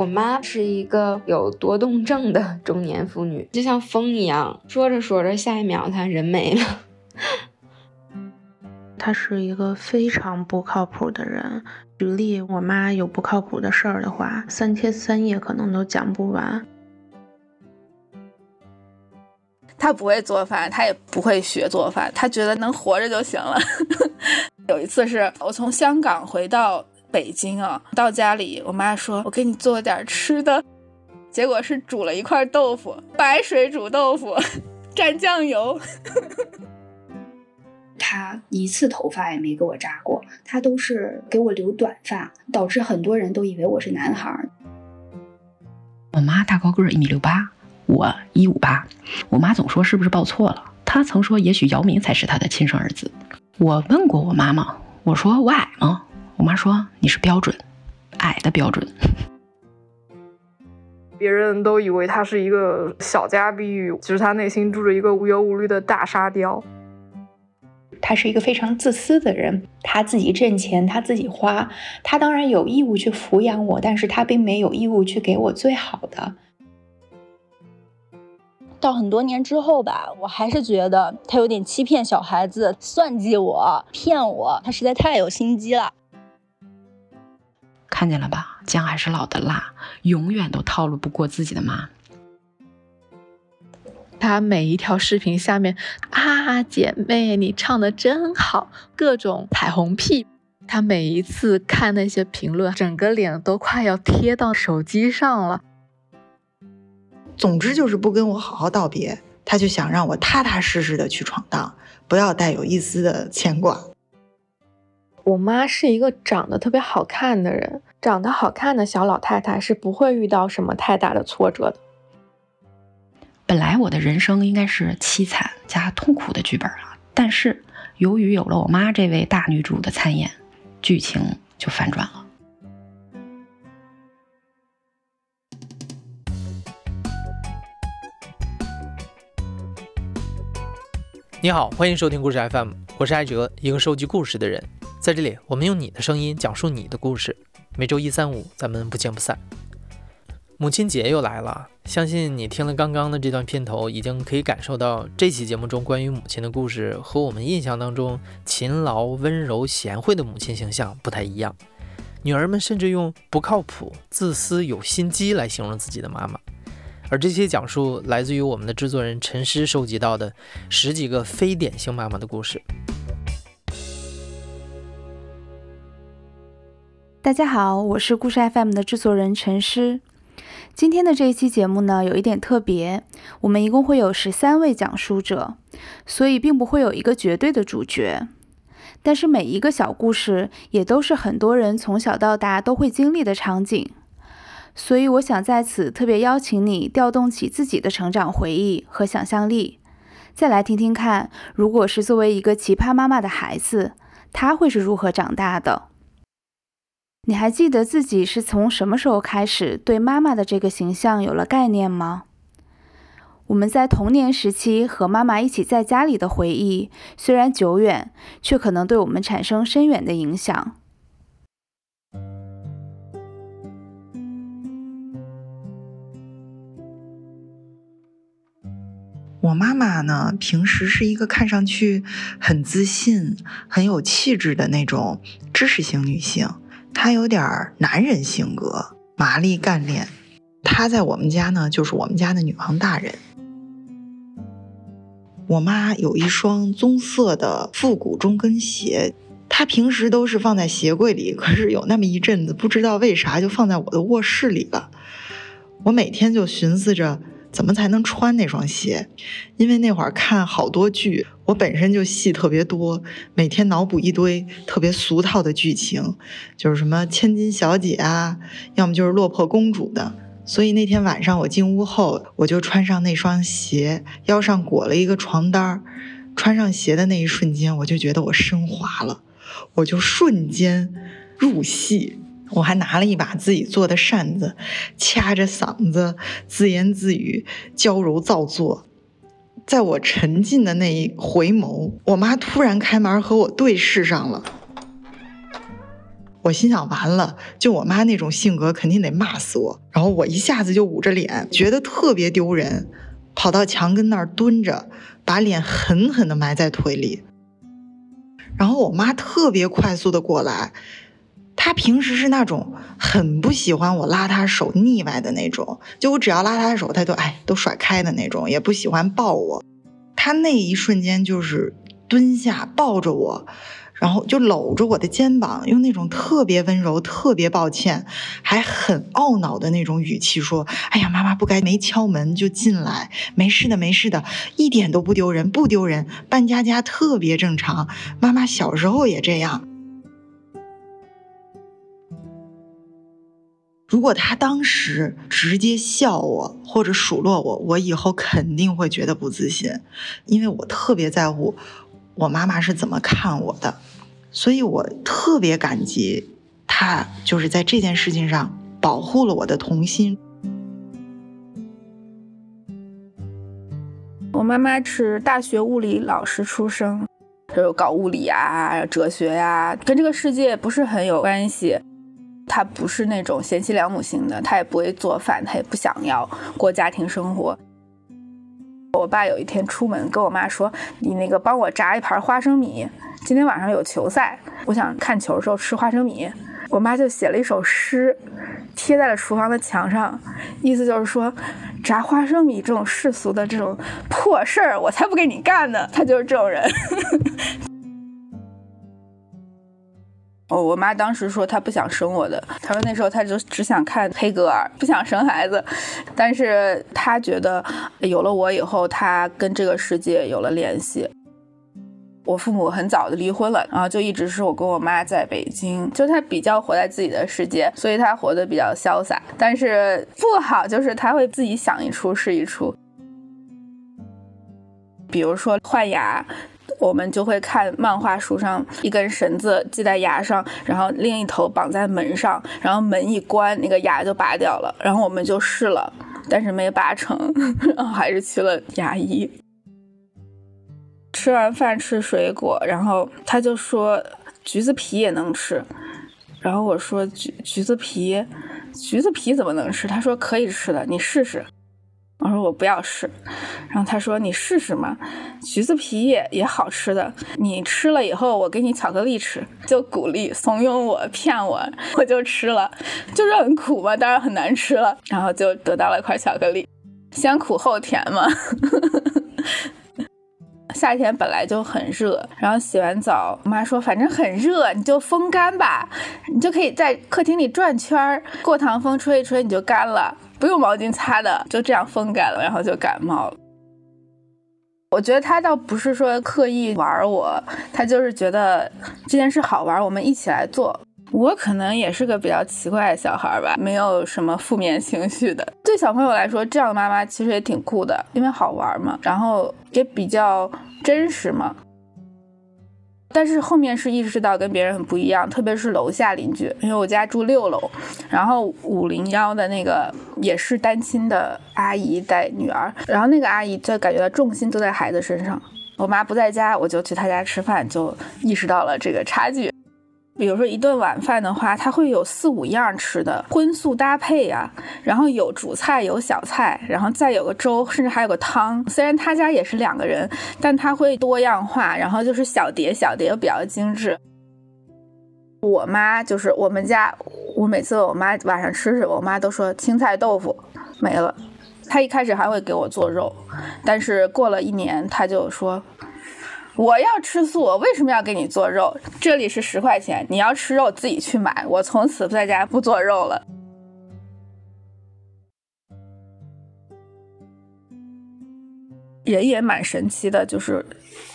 我妈是一个有多动症的中年妇女，就像风一样，说着说着，下一秒她人没了。她是一个非常不靠谱的人。举例，我妈有不靠谱的事儿的话，三天三夜可能都讲不完。她不会做饭，她也不会学做饭，她觉得能活着就行了。有一次是我从香港回到。北京啊，到家里，我妈说：“我给你做点吃的。”结果是煮了一块豆腐，白水煮豆腐，蘸酱油。他一次头发也没给我扎过，他都是给我留短发，导致很多人都以为我是男孩。我妈大高个儿，一米六八，我一五八。我妈总说是不是报错了？她曾说也许姚明才是她的亲生儿子。我问过我妈妈，我说我矮吗？我妈说你是标准矮的标准，别人都以为他是一个小家碧玉，其实他内心住着一个无忧无虑的大沙雕。他是一个非常自私的人，他自己挣钱，他自己花，他当然有义务去抚养我，但是他并没有义务去给我最好的。到很多年之后吧，我还是觉得他有点欺骗小孩子，算计我，骗我，他实在太有心机了。看见了吧，姜还是老的辣，永远都套路不过自己的妈。他每一条视频下面啊，姐妹你唱的真好，各种彩虹屁。他每一次看那些评论，整个脸都快要贴到手机上了。总之就是不跟我好好道别，他就想让我踏踏实实的去闯荡，不要带有一丝的牵挂。我妈是一个长得特别好看的人。长得好看的小老太太是不会遇到什么太大的挫折的。本来我的人生应该是凄惨加痛苦的剧本啊，但是由于有了我妈这位大女主的参演，剧情就反转了。你好，欢迎收听故事 FM，我是艾哲，一个收集故事的人。在这里，我们用你的声音讲述你的故事。每周一、三、五，咱们不见不散。母亲节又来了，相信你听了刚刚的这段片头，已经可以感受到这期节目中关于母亲的故事和我们印象当中勤劳、温柔、贤惠的母亲形象不太一样。女儿们甚至用不靠谱、自私、有心机来形容自己的妈妈。而这些讲述来自于我们的制作人陈诗收集到的十几个非典型妈妈的故事。大家好，我是故事 FM 的制作人陈诗。今天的这一期节目呢，有一点特别，我们一共会有十三位讲述者，所以并不会有一个绝对的主角。但是每一个小故事也都是很多人从小到大都会经历的场景，所以我想在此特别邀请你调动起自己的成长回忆和想象力，再来听听看，如果是作为一个奇葩妈妈的孩子，他会是如何长大的。你还记得自己是从什么时候开始对妈妈的这个形象有了概念吗？我们在童年时期和妈妈一起在家里的回忆，虽然久远，却可能对我们产生深远的影响。我妈妈呢，平时是一个看上去很自信、很有气质的那种知识型女性。他有点男人性格，麻利干练。他在我们家呢，就是我们家的女王大人。我妈有一双棕色的复古中跟鞋，她平时都是放在鞋柜里，可是有那么一阵子，不知道为啥就放在我的卧室里了。我每天就寻思着。怎么才能穿那双鞋？因为那会儿看好多剧，我本身就戏特别多，每天脑补一堆特别俗套的剧情，就是什么千金小姐啊，要么就是落魄公主的。所以那天晚上我进屋后，我就穿上那双鞋，腰上裹了一个床单儿，穿上鞋的那一瞬间，我就觉得我升华了，我就瞬间入戏。我还拿了一把自己做的扇子，掐着嗓子自言自语，娇柔造作。在我沉浸的那一回眸，我妈突然开门和我对视上了。我心想完了，就我妈那种性格，肯定得骂死我。然后我一下子就捂着脸，觉得特别丢人，跑到墙根那儿蹲着，把脸狠狠地埋在腿里。然后我妈特别快速的过来，他平时是那种很不喜欢我拉他手腻歪的那种，就我只要拉他的手，他就哎都甩开的那种，也不喜欢抱我。他那一瞬间就是蹲下抱着我。然后就搂着我的肩膀，用那种特别温柔、特别抱歉，还很懊恼的那种语气说：“哎呀，妈妈不该没敲门就进来，没事的，没事的，一点都不丢人，不丢人，扮家家特别正常，妈妈小时候也这样。”如果他当时直接笑我或者数落我，我以后肯定会觉得不自信，因为我特别在乎。我妈妈是怎么看我的，所以我特别感激她，就是在这件事情上保护了我的童心。我妈妈是大学物理老师出生，就搞物理啊、哲学呀，跟这个世界不是很有关系。他不是那种贤妻良母型的，他也不会做饭，他也不想要过家庭生活。我爸有一天出门跟我妈说：“你那个帮我炸一盘花生米，今天晚上有球赛，我想看球的时候吃花生米。”我妈就写了一首诗，贴在了厨房的墙上，意思就是说，炸花生米这种世俗的这种破事儿，我才不给你干呢。她就是这种人。哦，我妈当时说她不想生我的，她说那时候她就只想看黑格尔，不想生孩子，但是她觉得有了我以后，她跟这个世界有了联系。我父母很早就离婚了，然后就一直是我跟我妈在北京，就她比较活在自己的世界，所以她活得比较潇洒。但是不好就是她会自己想一出是一出，比如说换牙。我们就会看漫画书上一根绳子系在牙上，然后另一头绑在门上，然后门一关，那个牙就拔掉了。然后我们就试了，但是没拔成，然后还是去了牙医。吃完饭吃水果，然后他就说橘子皮也能吃，然后我说橘橘子皮，橘子皮怎么能吃？他说可以吃的，你试试。我说我不要试，然后他说你试试嘛，橘子皮也也好吃的，你吃了以后我给你巧克力吃，就鼓励怂恿我骗我，我就吃了，就是很苦嘛，当然很难吃了，然后就得到了一块巧克力，先苦后甜嘛。夏天本来就很热，然后洗完澡，我妈说反正很热，你就风干吧，你就可以在客厅里转圈儿，过堂风吹一吹你就干了。不用毛巾擦的，就这样风干了，然后就感冒了。我觉得他倒不是说刻意玩我，他就是觉得这件事好玩，我们一起来做。我可能也是个比较奇怪的小孩吧，没有什么负面情绪的。对小朋友来说，这样的妈妈其实也挺酷的，因为好玩嘛，然后也比较真实嘛。但是后面是意识到跟别人很不一样，特别是楼下邻居，因为我家住六楼，然后五零幺的那个也是单亲的阿姨带女儿，然后那个阿姨就感觉到重心都在孩子身上。我妈不在家，我就去她家吃饭，就意识到了这个差距。比如说一顿晚饭的话，它会有四五样吃的荤素搭配呀，然后有主菜有小菜，然后再有个粥，甚至还有个汤。虽然他家也是两个人，但他会多样化，然后就是小碟小碟又比较精致。我妈就是我们家，我每次我妈晚上吃什么，我妈都说青菜豆腐没了。她一开始还会给我做肉，但是过了一年，她就说。我要吃素，我为什么要给你做肉？这里是十块钱，你要吃肉自己去买。我从此不在家不做肉了。人也蛮神奇的，就是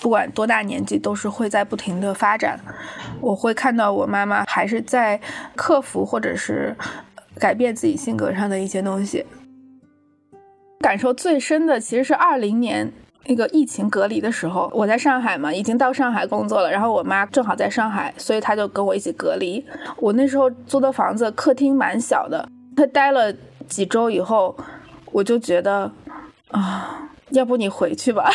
不管多大年纪，都是会在不停的发展。我会看到我妈妈还是在克服或者是改变自己性格上的一些东西。感受最深的其实是二零年。那个疫情隔离的时候，我在上海嘛，已经到上海工作了。然后我妈正好在上海，所以她就跟我一起隔离。我那时候租的房子客厅蛮小的，她待了几周以后，我就觉得啊，要不你回去吧，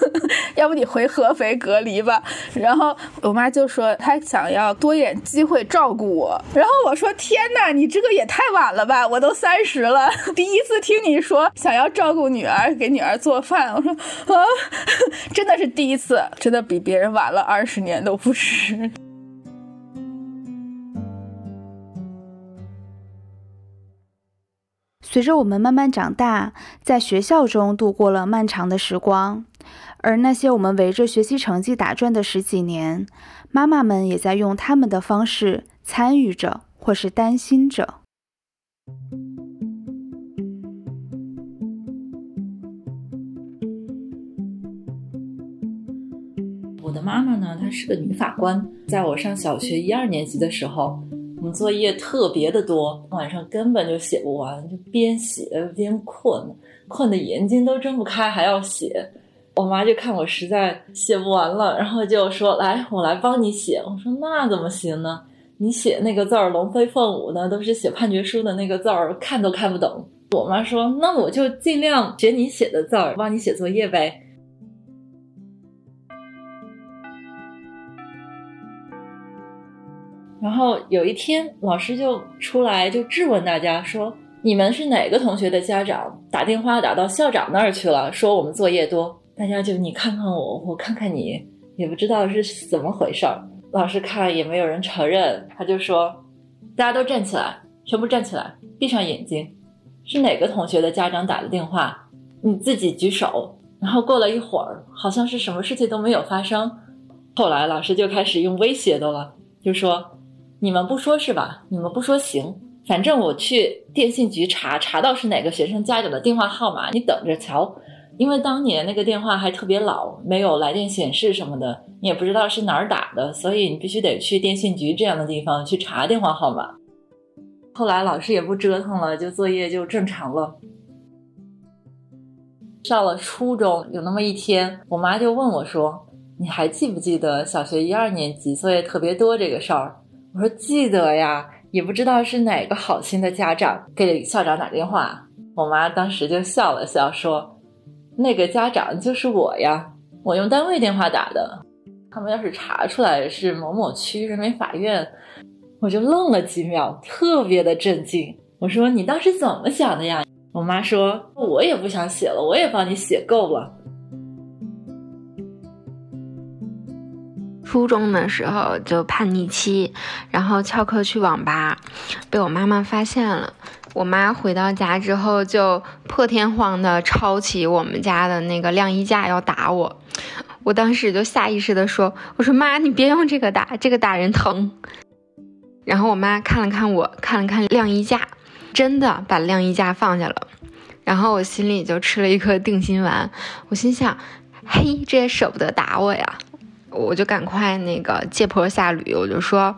要不你回合肥隔离吧。然后我妈就说她想要多一点机会照顾我。然后我说天哪，你这个也太晚了吧，我都三十了，第一次听你说想要照顾女儿，给女儿做饭。我说啊，真的是第一次，真的比别人晚了二十年都不止。随着我们慢慢长大，在学校中度过了漫长的时光，而那些我们围着学习成绩打转的十几年，妈妈们也在用他们的方式参与着，或是担心着。我的妈妈呢，她是个女法官，在我上小学一二年级的时候。作业特别的多，晚上根本就写不完，就边写边困，困的眼睛都睁不开，还要写。我妈就看我实在写不完了，然后就说：“来，我来帮你写。”我说：“那怎么行呢？你写那个字儿龙飞凤舞的，都是写判决书的那个字儿，看都看不懂。”我妈说：“那我就尽量学你写的字儿，帮你写作业呗。”然后有一天，老师就出来就质问大家说：“你们是哪个同学的家长打电话打到校长那儿去了，说我们作业多？”大家就你看看我，我看看你，也不知道是怎么回事儿。老师看也没有人承认，他就说：“大家都站起来，全部站起来，闭上眼睛。是哪个同学的家长打的电话？你自己举手。”然后过了一会儿，好像是什么事情都没有发生。后来老师就开始用威胁的了，就说。你们不说是吧？你们不说行，反正我去电信局查，查到是哪个学生家长的电话号码，你等着瞧。因为当年那个电话还特别老，没有来电显示什么的，你也不知道是哪儿打的，所以你必须得去电信局这样的地方去查电话号码。后来老师也不折腾了，就作业就正常了。上了初中，有那么一天，我妈就问我说：“你还记不记得小学一二年级作业特别多这个事儿？”我说记得呀，也不知道是哪个好心的家长给校长打电话。我妈当时就笑了笑，说：“那个家长就是我呀，我用单位电话打的。他们要是查出来是某某区人民法院，我就愣了几秒，特别的震惊。我说你当时怎么想的呀？”我妈说：“我也不想写了，我也帮你写够了。”初中的时候就叛逆期，然后翘课去网吧，被我妈妈发现了。我妈回到家之后就破天荒的抄起我们家的那个晾衣架要打我，我当时就下意识的说：“我说妈，你别用这个打，这个打人疼。”然后我妈看了看我，看了看晾衣架，真的把晾衣架放下了。然后我心里就吃了一颗定心丸，我心想：“嘿，这也舍不得打我呀。”我就赶快那个借坡下驴，我就说，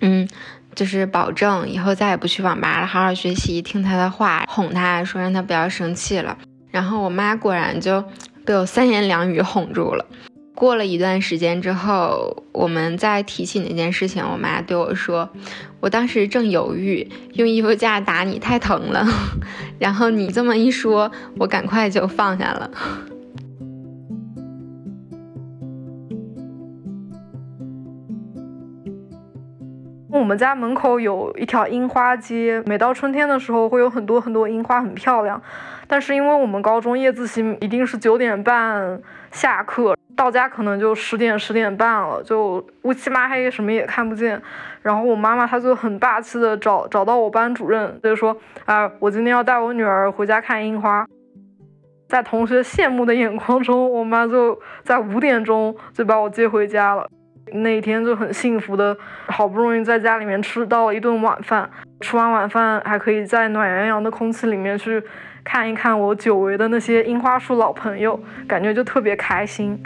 嗯，就是保证以后再也不去网吧了，好好学习，听他的话，哄他说让他不要生气了。然后我妈果然就被我三言两语哄住了。过了一段时间之后，我们再提起那件事情，我妈对我说，我当时正犹豫用衣服架打你太疼了，然后你这么一说，我赶快就放下了。我们家门口有一条樱花街，每到春天的时候会有很多很多樱花，很漂亮。但是因为我们高中夜自习一定是九点半下课，到家可能就十点十点半了，就乌漆嘛黑，什么也看不见。然后我妈妈她就很霸气的找找到我班主任，就说啊，我今天要带我女儿回家看樱花。在同学羡慕的眼光中，我妈就在五点钟就把我接回家了。那一天就很幸福的，好不容易在家里面吃到了一顿晚饭，吃完晚饭还可以在暖洋洋的空气里面去看一看我久违的那些樱花树老朋友，感觉就特别开心。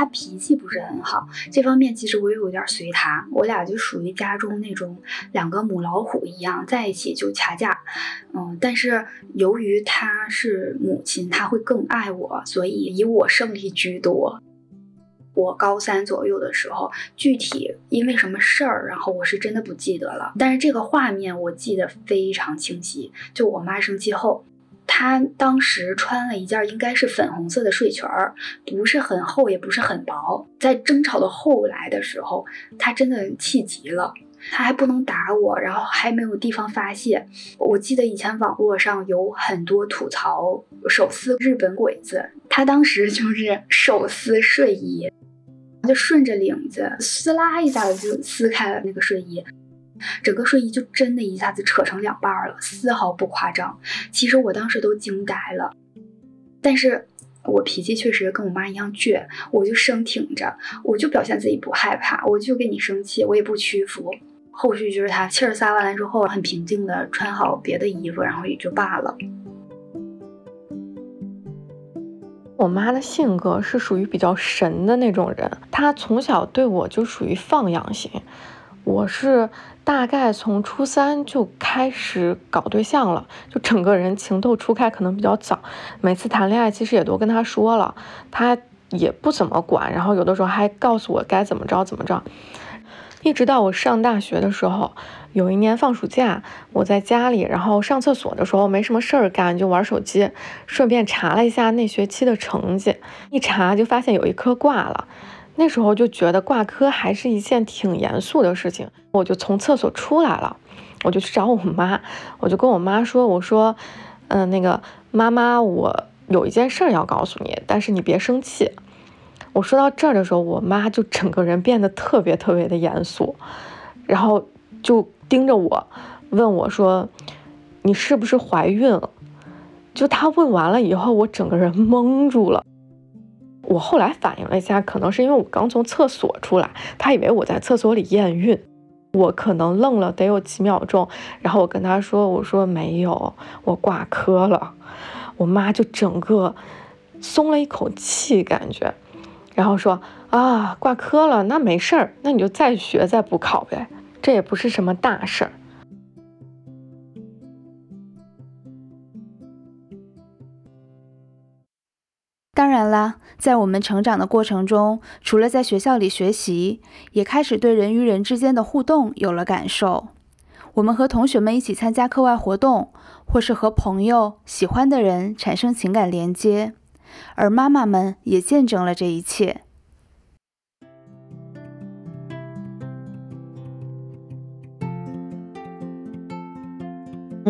他脾气不是很好，这方面其实我也有点随他。我俩就属于家中那种两个母老虎一样，在一起就掐架。嗯，但是由于他是母亲，他会更爱我，所以以我胜利居多。我高三左右的时候，具体因为什么事儿，然后我是真的不记得了。但是这个画面我记得非常清晰，就我妈生气后，她当时穿了一件应该是粉红色的睡裙儿，不是很厚，也不是很薄。在争吵的后来的时候，她真的气急了。他还不能打我，然后还没有地方发泄。我记得以前网络上有很多吐槽手撕日本鬼子，他当时就是手撕睡衣，就顺着领子撕拉一下子就撕开了那个睡衣，整个睡衣就真的一下子扯成两半了，丝毫不夸张。其实我当时都惊呆了，但是我脾气确实跟我妈一样倔，我就生挺着，我就表现自己不害怕，我就跟你生气，我也不屈服。后续就是他气儿撒完了之后，很平静的穿好别的衣服，然后也就罢了。我妈的性格是属于比较神的那种人，她从小对我就属于放养型。我是大概从初三就开始搞对象了，就整个人情窦初开可能比较早。每次谈恋爱其实也都跟他说了，他也不怎么管，然后有的时候还告诉我该怎么着怎么着。一直到我上大学的时候，有一年放暑假，我在家里，然后上厕所的时候没什么事儿干，就玩手机，顺便查了一下那学期的成绩，一查就发现有一科挂了。那时候就觉得挂科还是一件挺严肃的事情，我就从厕所出来了，我就去找我妈，我就跟我妈说：“我说，嗯，那个妈妈，我有一件事儿要告诉你，但是你别生气。”我说到这儿的时候，我妈就整个人变得特别特别的严肃，然后就盯着我，问我说：“你是不是怀孕了？”就她问完了以后，我整个人懵住了。我后来反应了一下，可能是因为我刚从厕所出来，他以为我在厕所里验孕，我可能愣了得有几秒钟，然后我跟他说：“我说没有，我挂科了。”我妈就整个松了一口气，感觉。然后说啊，挂科了，那没事儿，那你就再学再补考呗，这也不是什么大事儿。当然啦，在我们成长的过程中，除了在学校里学习，也开始对人与人之间的互动有了感受。我们和同学们一起参加课外活动，或是和朋友、喜欢的人产生情感连接。而妈妈们也见证了这一切。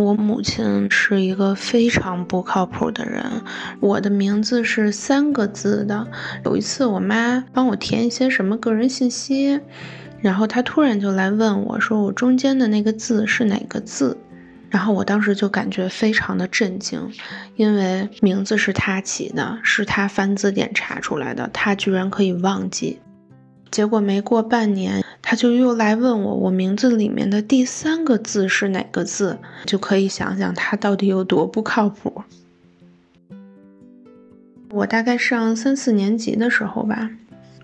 我母亲是一个非常不靠谱的人。我的名字是三个字的。有一次，我妈帮我填一些什么个人信息，然后她突然就来问我，说我中间的那个字是哪个字？然后我当时就感觉非常的震惊，因为名字是他起的，是他翻字典查出来的，他居然可以忘记。结果没过半年，他就又来问我，我名字里面的第三个字是哪个字？就可以想想他到底有多不靠谱。我大概上三四年级的时候吧。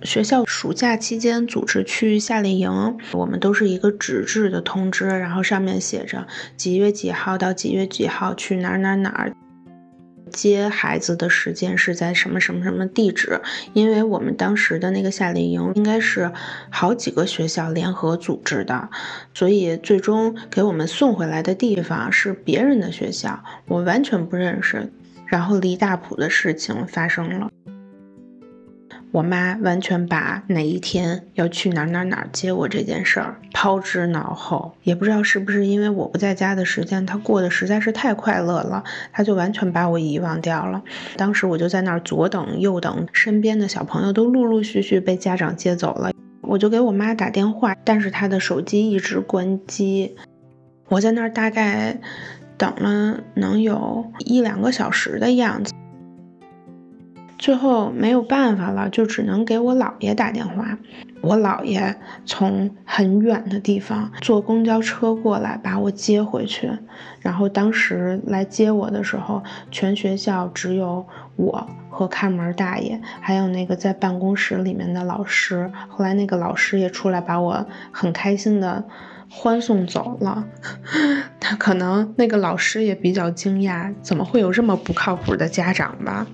学校暑假期间组织去夏令营，我们都是一个纸质的通知，然后上面写着几月几号到几月几号去哪儿哪儿哪儿，接孩子的时间是在什么什么什么地址。因为我们当时的那个夏令营应该是好几个学校联合组织的，所以最终给我们送回来的地方是别人的学校，我完全不认识。然后离大谱的事情发生了。我妈完全把哪一天要去哪哪哪接我这件事儿抛之脑后，也不知道是不是因为我不在家的时间，她过得实在是太快乐了，她就完全把我遗忘掉了。当时我就在那儿左等右等，身边的小朋友都陆陆续续被家长接走了，我就给我妈打电话，但是她的手机一直关机。我在那儿大概等了能有一两个小时的样子。最后没有办法了，就只能给我姥爷打电话。我姥爷从很远的地方坐公交车过来把我接回去。然后当时来接我的时候，全学校只有我和看门大爷，还有那个在办公室里面的老师。后来那个老师也出来把我很开心的欢送走了。他可能那个老师也比较惊讶，怎么会有这么不靠谱的家长吧？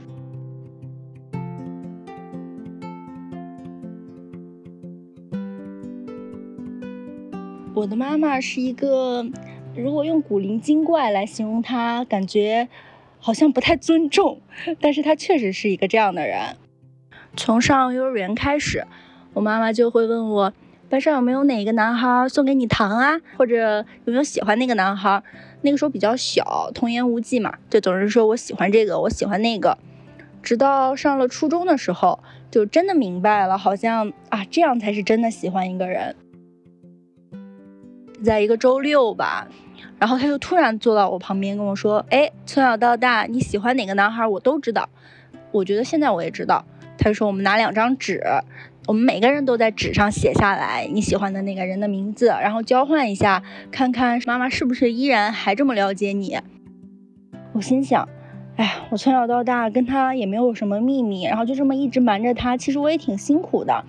我的妈妈是一个，如果用古灵精怪来形容她，感觉好像不太尊重，但是她确实是一个这样的人。从上幼儿园开始，我妈妈就会问我，班上有没有哪个男孩送给你糖啊，或者有没有喜欢那个男孩。那个时候比较小，童言无忌嘛，就总是说我喜欢这个，我喜欢那个。直到上了初中的时候，就真的明白了，好像啊，这样才是真的喜欢一个人。在一个周六吧，然后他就突然坐到我旁边跟我说：“哎，从小到大你喜欢哪个男孩，我都知道。我觉得现在我也知道。”他就说：“我们拿两张纸，我们每个人都在纸上写下来你喜欢的那个人的名字，然后交换一下，看看妈妈是不是依然还这么了解你。”我心想。哎，我从小到大跟他也没有什么秘密，然后就这么一直瞒着他，其实我也挺辛苦的。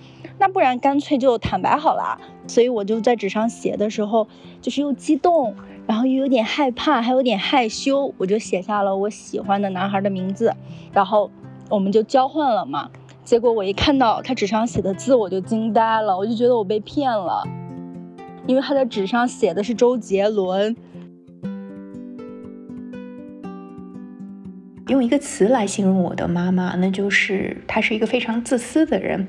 那不然干脆就坦白好了。所以我就在纸上写的时候，就是又激动，然后又有点害怕，还有点害羞，我就写下了我喜欢的男孩的名字，然后我们就交换了嘛。结果我一看到他纸上写的字，我就惊呆了，我就觉得我被骗了，因为他在纸上写的是周杰伦。用一个词来形容我的妈妈，那就是她是一个非常自私的人。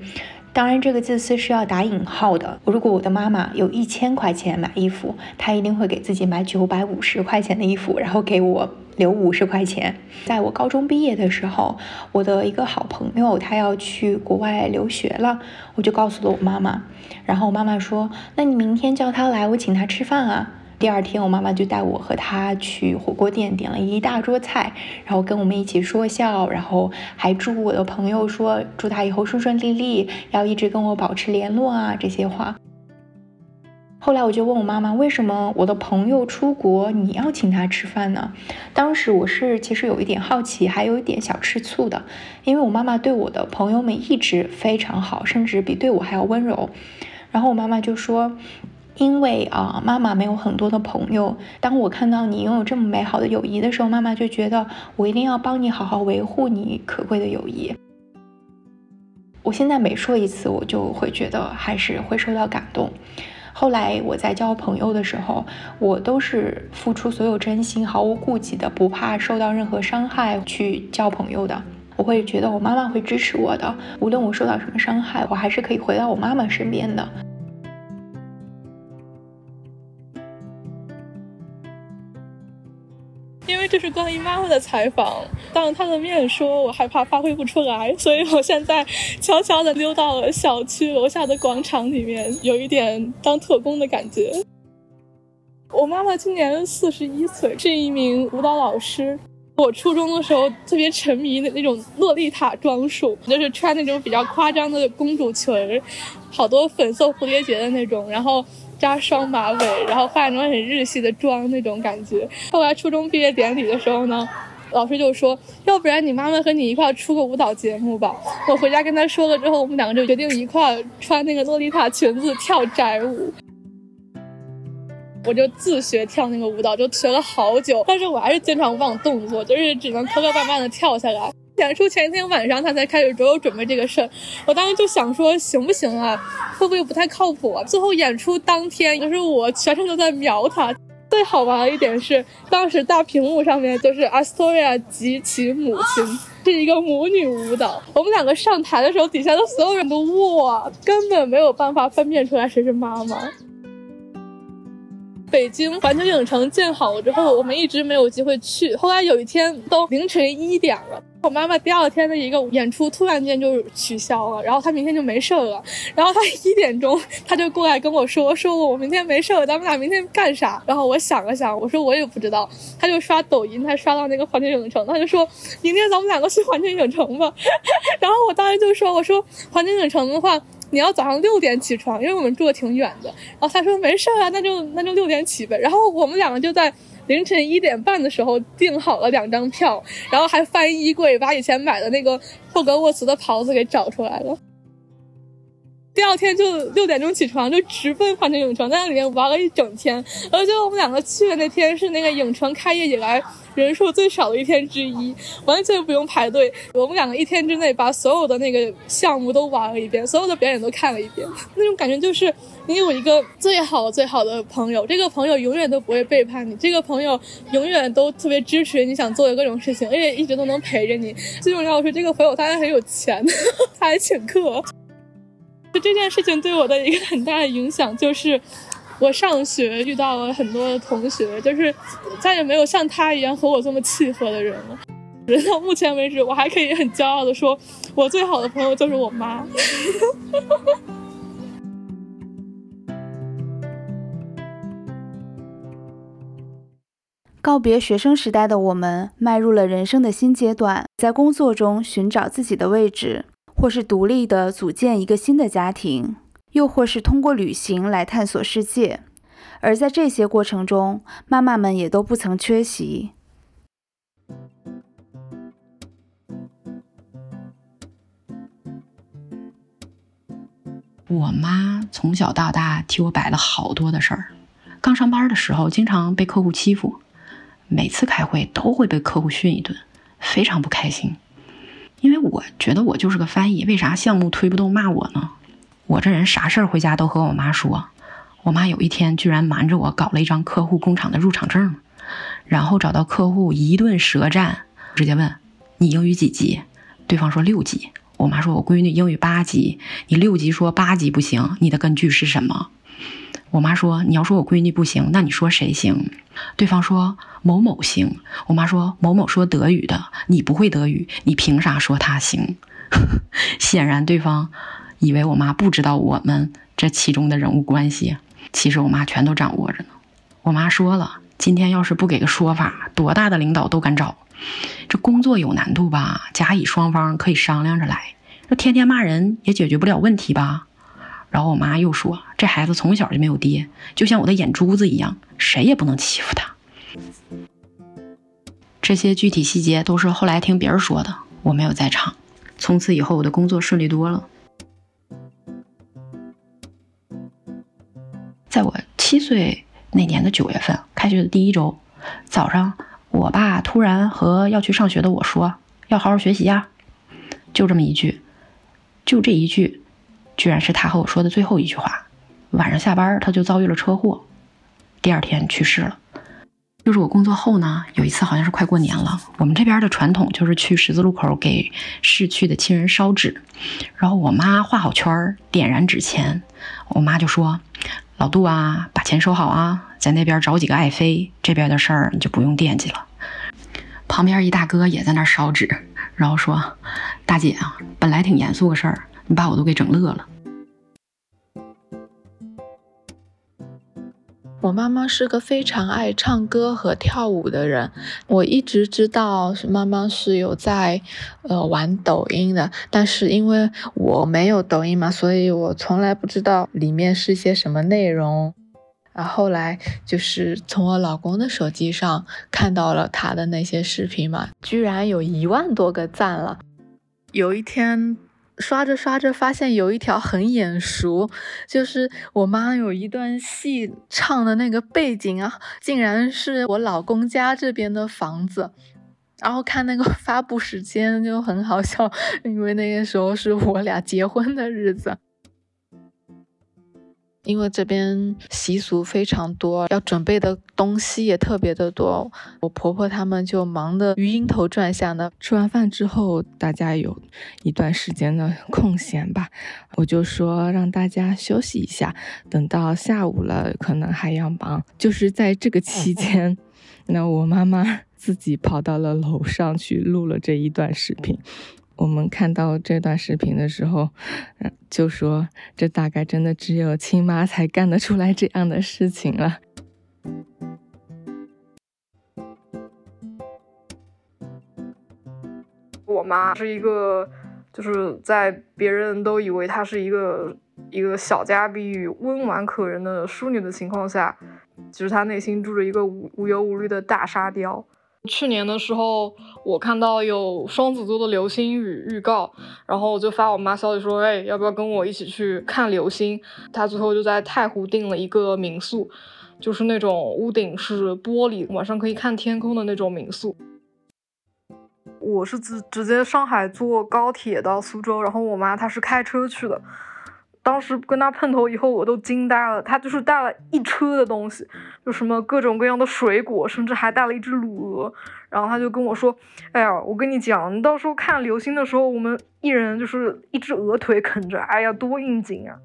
当然，这个自私是要打引号的。如果我的妈妈有一千块钱买衣服，她一定会给自己买九百五十块钱的衣服，然后给我留五十块钱。在我高中毕业的时候，我的一个好朋友他要去国外留学了，我就告诉了我妈妈。然后我妈妈说：“那你明天叫他来，我请他吃饭啊。”第二天，我妈妈就带我和她去火锅店，点了一大桌菜，然后跟我们一起说笑，然后还祝我的朋友说祝他以后顺顺利利，要一直跟我保持联络啊这些话。后来我就问我妈妈，为什么我的朋友出国，你要请他吃饭呢？当时我是其实有一点好奇，还有一点小吃醋的，因为我妈妈对我的朋友们一直非常好，甚至比对我还要温柔。然后我妈妈就说。因为啊，妈妈没有很多的朋友。当我看到你拥有这么美好的友谊的时候，妈妈就觉得我一定要帮你好好维护你可贵的友谊。我现在每说一次，我就会觉得还是会受到感动。后来我在交朋友的时候，我都是付出所有真心、毫无顾忌的，不怕受到任何伤害去交朋友的。我会觉得我妈妈会支持我的，无论我受到什么伤害，我还是可以回到我妈妈身边的。因为这是关于妈妈的采访，当着她的面说，我害怕发挥不出来，所以我现在悄悄地溜到了小区楼下的广场里面，有一点当特工的感觉。我妈妈今年四十一岁，是一名舞蹈老师。我初中的时候特别沉迷的那种洛丽塔装束，就是穿那种比较夸张的公主裙儿，好多粉色蝴蝶结的那种，然后。扎双马尾，然后化那种很日系的妆那种感觉。后来初中毕业典礼的时候呢，老师就说，要不然你妈妈和你一块出个舞蹈节目吧。我回家跟他说了之后，我们两个就决定一块穿那个洛丽塔裙子跳宅舞。我就自学跳那个舞蹈，就学了好久，但是我还是经常忘动作，就是只能磕磕绊绊的跳下来。演出前一天晚上，他才开始着手准备这个事儿。我当时就想说，行不行啊？会不会不太靠谱啊？最后演出当天，就是我全程都在瞄他。最好玩的一点是，当时大屏幕上面就是 Astoria 及其母亲，是一个母女舞蹈。我们两个上台的时候，底下的所有人都哇，根本没有办法分辨出来谁是妈妈。北京环球影城建好了之后，我们一直没有机会去。后来有一天，都凌晨一点了。我妈妈第二天的一个演出突然间就取消了，然后她明天就没事了。然后她一点钟，她就过来跟我说：“说我明天没事了，咱们俩明天干啥？”然后我想了想，我说我也不知道。她就刷抖音，她刷到那个环球影城，她就说明天咱们两个去环球影城吧。然后我当时就说：“我说环球影城的话，你要早上六点起床，因为我们住的挺远的。”然后她说：“没事啊，那就那就六点起呗。”然后我们两个就在。凌晨一点半的时候订好了两张票，然后还翻衣柜把以前买的那个霍格沃茨的袍子给找出来了。第二天就六点钟起床，就直奔环球影城，在那里面玩了一整天。而且我们两个去的那天是那个影城开业以来人数最少的一天之一，完全不用排队。我们两个一天之内把所有的那个项目都玩了一遍，所有的表演都看了一遍，那种感觉就是你有一个最好最好的朋友，这个朋友永远都不会背叛你，这个朋友永远都特别支持你想做的各种事情，而且一直都能陪着你。最重要的是，这个朋友他还很有钱，他还请客。就这件事情对我的一个很大的影响就是。我上学遇到了很多的同学，就是再也没有像他一样和我这么契合的人了。人到目前为止，我还可以很骄傲的说，我最好的朋友就是我妈。告别学生时代的我们，迈入了人生的新阶段，在工作中寻找自己的位置，或是独立的组建一个新的家庭。又或是通过旅行来探索世界，而在这些过程中，妈妈们也都不曾缺席。我妈从小到大替我摆了好多的事儿。刚上班的时候，经常被客户欺负，每次开会都会被客户训一顿，非常不开心。因为我觉得我就是个翻译，为啥项目推不动骂我呢？我这人啥事儿回家都和我妈说，我妈有一天居然瞒着我搞了一张客户工厂的入场证，然后找到客户一顿舌战，直接问你英语几级？对方说六级。我妈说我闺女英语八级，你六级说八级不行，你的根据是什么？我妈说你要说我闺女不行，那你说谁行？对方说某某行。我妈说某某说德语的，你不会德语，你凭啥说他行？显然对方。以为我妈不知道我们这其中的人物关系，其实我妈全都掌握着呢。我妈说了，今天要是不给个说法，多大的领导都敢找。这工作有难度吧？甲乙双方可以商量着来。这天天骂人也解决不了问题吧？然后我妈又说，这孩子从小就没有爹，就像我的眼珠子一样，谁也不能欺负他。这些具体细节都是后来听别人说的，我没有在场。从此以后，我的工作顺利多了。在我七岁那年的九月份，开学的第一周，早上，我爸突然和要去上学的我说：“要好好学习呀。”就这么一句，就这一句，居然是他和我说的最后一句话。晚上下班，他就遭遇了车祸，第二天去世了。就是我工作后呢，有一次好像是快过年了，我们这边的传统就是去十字路口给逝去的亲人烧纸，然后我妈画好圈，点燃纸钱，我妈就说。老杜啊，把钱收好啊，在那边找几个爱妃，这边的事儿你就不用惦记了。旁边一大哥也在那烧纸，然后说：“大姐啊，本来挺严肃个事儿，你把我都给整乐了。”我妈妈是个非常爱唱歌和跳舞的人，我一直知道妈妈是有在，呃，玩抖音的，但是因为我没有抖音嘛，所以我从来不知道里面是些什么内容。然后来就是从我老公的手机上看到了他的那些视频嘛，居然有一万多个赞了。有一天。刷着刷着，发现有一条很眼熟，就是我妈有一段戏唱的那个背景啊，竟然是我老公家这边的房子。然后看那个 发布时间就很好笑，因为那个时候是我俩结婚的日子。因为这边习俗非常多，要准备的东西也特别的多，我婆婆他们就忙得鱼鹰头转向的。吃完饭之后，大家有一段时间的空闲吧，我就说让大家休息一下，等到下午了可能还要忙。就是在这个期间，那我妈妈自己跑到了楼上去录了这一段视频。我们看到这段视频的时候，就说这大概真的只有亲妈才干得出来这样的事情了。我妈是一个，就是在别人都以为她是一个一个小家碧玉、温婉可人的淑女的情况下，其实她内心住着一个无无忧无虑的大沙雕。去年的时候，我看到有双子座的流星雨预告，然后我就发我妈消息说，哎，要不要跟我一起去看流星？她最后就在太湖订了一个民宿，就是那种屋顶是玻璃，晚上可以看天空的那种民宿。我是直直接上海坐高铁到苏州，然后我妈她是开车去的。当时跟他碰头以后，我都惊呆了。他就是带了一车的东西，就什么各种各样的水果，甚至还带了一只卤鹅。然后他就跟我说：“哎呀，我跟你讲，你到时候看流星的时候，我们一人就是一只鹅腿啃着，哎呀，多应景啊！”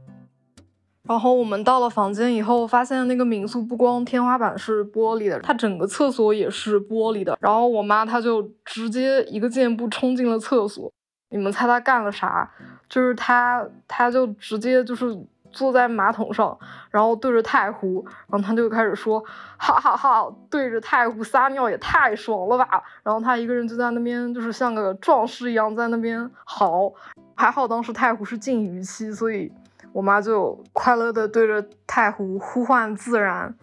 然后我们到了房间以后，发现那个民宿不光天花板是玻璃的，它整个厕所也是玻璃的。然后我妈她就直接一个箭步冲进了厕所。你们猜他干了啥？就是他，他就直接就是坐在马桶上，然后对着太湖，然后他就开始说：“哈哈哈，对着太湖撒尿也太爽了吧！”然后他一个人就在那边，就是像个壮士一样在那边嚎。还好当时太湖是禁渔期，所以。我妈就快乐的对着太湖呼唤自然。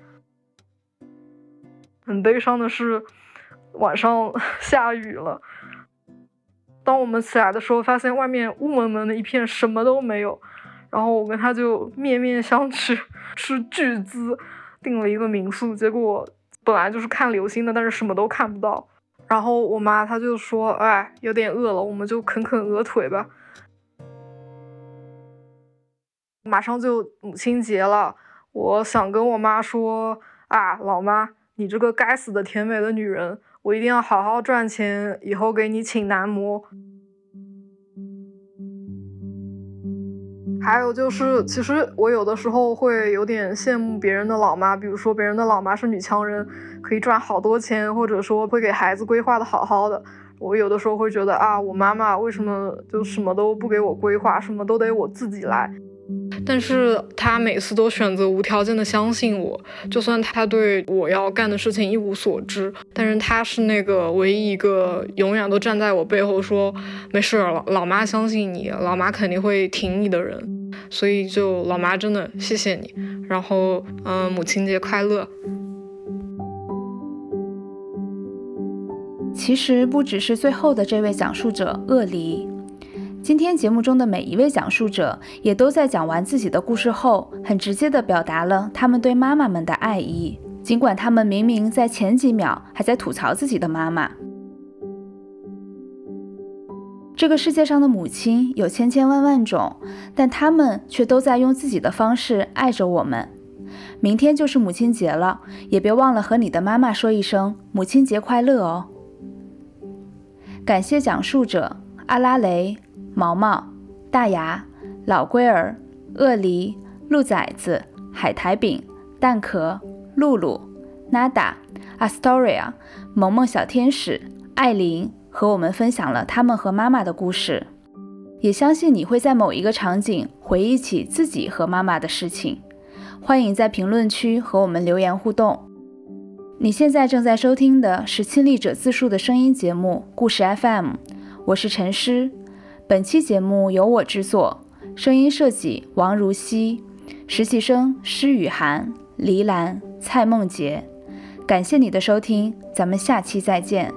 很悲伤的是，晚上 下雨了。当我们起来的时候，发现外面雾蒙蒙的一片，什么都没有。然后我跟她就面面相觑，斥巨资订了一个民宿。结果本来就是看流星的，但是什么都看不到。然后我妈她就说：“哎，有点饿了，我们就啃啃鹅腿吧。”马上就母亲节了，我想跟我妈说啊，老妈，你这个该死的甜美的女人，我一定要好好赚钱，以后给你请男模。还有就是，其实我有的时候会有点羡慕别人的老妈，比如说别人的老妈是女强人，可以赚好多钱，或者说会给孩子规划的好好的。我有的时候会觉得啊，我妈妈为什么就什么都不给我规划，什么都得我自己来。但是他每次都选择无条件的相信我，就算他对我要干的事情一无所知，但是他是那个唯一一个永远都站在我背后说没事，老老妈相信你，老妈肯定会挺你的人。所以就老妈真的谢谢你，然后嗯，母亲节快乐。其实不只是最后的这位讲述者鳄梨。今天节目中的每一位讲述者，也都在讲完自己的故事后，很直接地表达了他们对妈妈们的爱意，尽管他们明明在前几秒还在吐槽自己的妈妈。这个世界上的母亲有千千万万种，但他们却都在用自己的方式爱着我们。明天就是母亲节了，也别忘了和你的妈妈说一声母亲节快乐哦。感谢讲述者阿拉蕾。毛毛、大牙、老龟儿、鳄梨、鹿崽子、海苔饼、蛋壳、露露、Nada、Astoria、萌萌小天使、艾琳和我们分享了他们和妈妈的故事，也相信你会在某一个场景回忆起自己和妈妈的事情。欢迎在评论区和我们留言互动。你现在正在收听的是亲历者自述的声音节目《故事 FM》，我是陈诗。本期节目由我制作，声音设计王如熙，实习生施雨涵、黎兰、蔡梦洁。感谢你的收听，咱们下期再见。